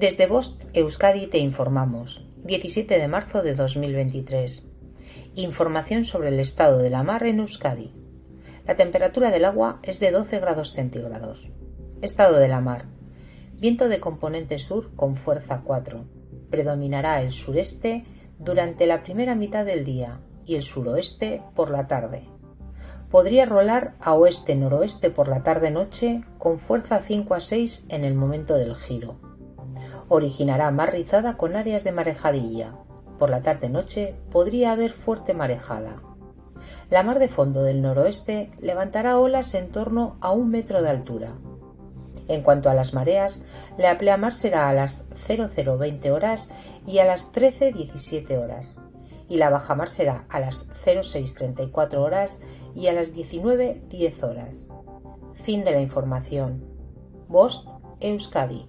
Desde Bost Euskadi te informamos. 17 de marzo de 2023. Información sobre el estado de la mar en Euskadi. La temperatura del agua es de 12 grados centígrados. Estado de la mar. Viento de componente sur con fuerza 4. Predominará el sureste durante la primera mitad del día y el suroeste por la tarde. Podría rolar a oeste-noroeste por la tarde-noche con fuerza 5 a 6 en el momento del giro. Originará mar rizada con áreas de marejadilla. Por la tarde-noche podría haber fuerte marejada. La mar de fondo del noroeste levantará olas en torno a un metro de altura. En cuanto a las mareas, la pleamar será a las 0020 horas y a las 13.17 horas, y la bajamar será a las 0634 horas y a las 19.10 horas. Fin de la información. Bost Euskadi,